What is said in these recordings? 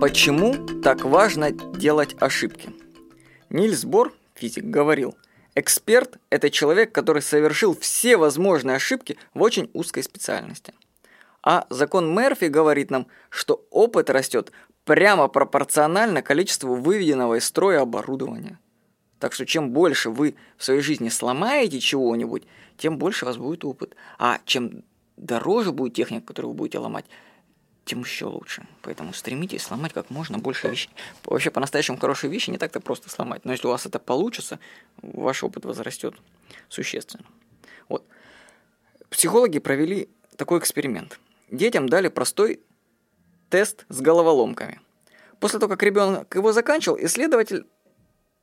Почему так важно делать ошибки? Нильс Бор, физик, говорил, эксперт – это человек, который совершил все возможные ошибки в очень узкой специальности. А закон Мерфи говорит нам, что опыт растет прямо пропорционально количеству выведенного из строя оборудования. Так что чем больше вы в своей жизни сломаете чего-нибудь, тем больше у вас будет опыт. А чем дороже будет техника, которую вы будете ломать, тем еще лучше. Поэтому стремитесь сломать как можно больше вещей. Вообще, по-настоящему хорошие вещи не так-то просто сломать. Но если у вас это получится, ваш опыт возрастет существенно. Вот. Психологи провели такой эксперимент. Детям дали простой тест с головоломками. После того, как ребенок его заканчивал, исследователь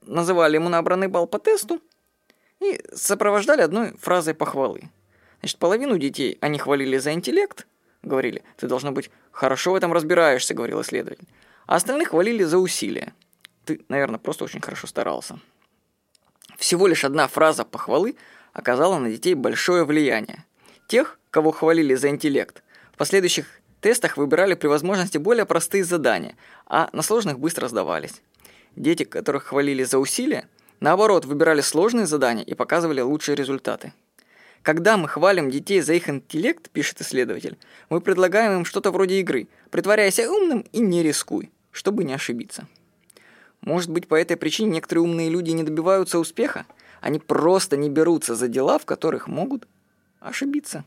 называли ему набранный балл по тесту и сопровождали одной фразой похвалы. Значит, половину детей они хвалили за интеллект, говорили, ты должно быть хорошо в этом разбираешься, говорил исследователь. А остальных хвалили за усилия. Ты, наверное, просто очень хорошо старался. Всего лишь одна фраза похвалы оказала на детей большое влияние. Тех, кого хвалили за интеллект, в последующих тестах выбирали при возможности более простые задания, а на сложных быстро сдавались. Дети, которых хвалили за усилия, наоборот, выбирали сложные задания и показывали лучшие результаты. Когда мы хвалим детей за их интеллект, пишет исследователь, мы предлагаем им что-то вроде игры. Притворяйся умным и не рискуй, чтобы не ошибиться. Может быть, по этой причине некоторые умные люди не добиваются успеха? Они просто не берутся за дела, в которых могут ошибиться.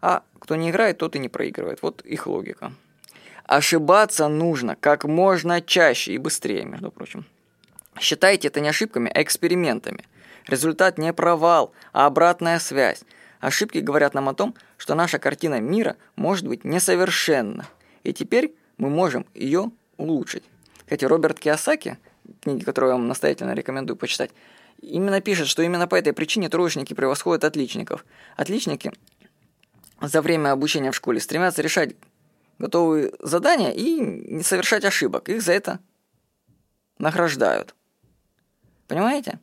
А кто не играет, тот и не проигрывает. Вот их логика. Ошибаться нужно как можно чаще и быстрее, между прочим. Считайте это не ошибками, а экспериментами. Результат не провал, а обратная связь. Ошибки говорят нам о том, что наша картина мира может быть несовершенна. И теперь мы можем ее улучшить. Кстати, Роберт Киосаки, книги, которые я вам настоятельно рекомендую почитать, именно пишет, что именно по этой причине троечники превосходят отличников. Отличники за время обучения в школе стремятся решать готовые задания и не совершать ошибок. Их за это награждают. Понимаете?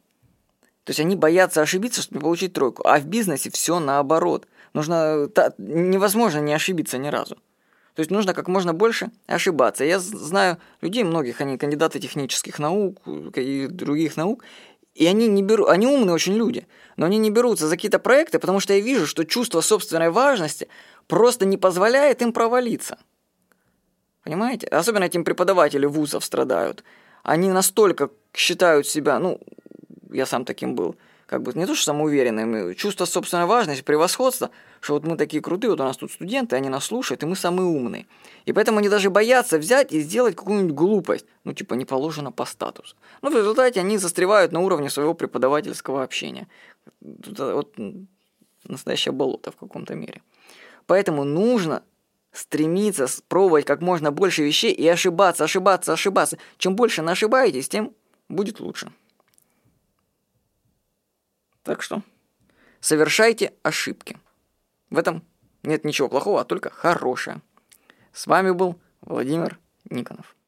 То есть они боятся ошибиться, чтобы получить тройку. А в бизнесе все наоборот. Нужно, та, невозможно не ошибиться ни разу. То есть нужно как можно больше ошибаться. Я знаю людей многих, они кандидаты технических наук и других наук, и они не берут, они умные очень люди, но они не берутся за какие-то проекты, потому что я вижу, что чувство собственной важности просто не позволяет им провалиться. Понимаете? Особенно этим преподаватели вузов страдают. Они настолько считают себя, ну, я сам таким был, как бы не то что самоуверенным, чувство собственной важности, превосходства, что вот мы такие крутые, вот у нас тут студенты, они нас слушают, и мы самые умные. И поэтому они даже боятся взять и сделать какую-нибудь глупость, ну типа не положено по статусу. Но в результате они застревают на уровне своего преподавательского общения. Вот настоящее болото в каком-то мере. Поэтому нужно стремиться пробовать как можно больше вещей и ошибаться, ошибаться, ошибаться. Чем больше ошибаетесь, тем будет лучше. Так что совершайте ошибки. В этом нет ничего плохого, а только хорошее. С вами был Владимир Никонов.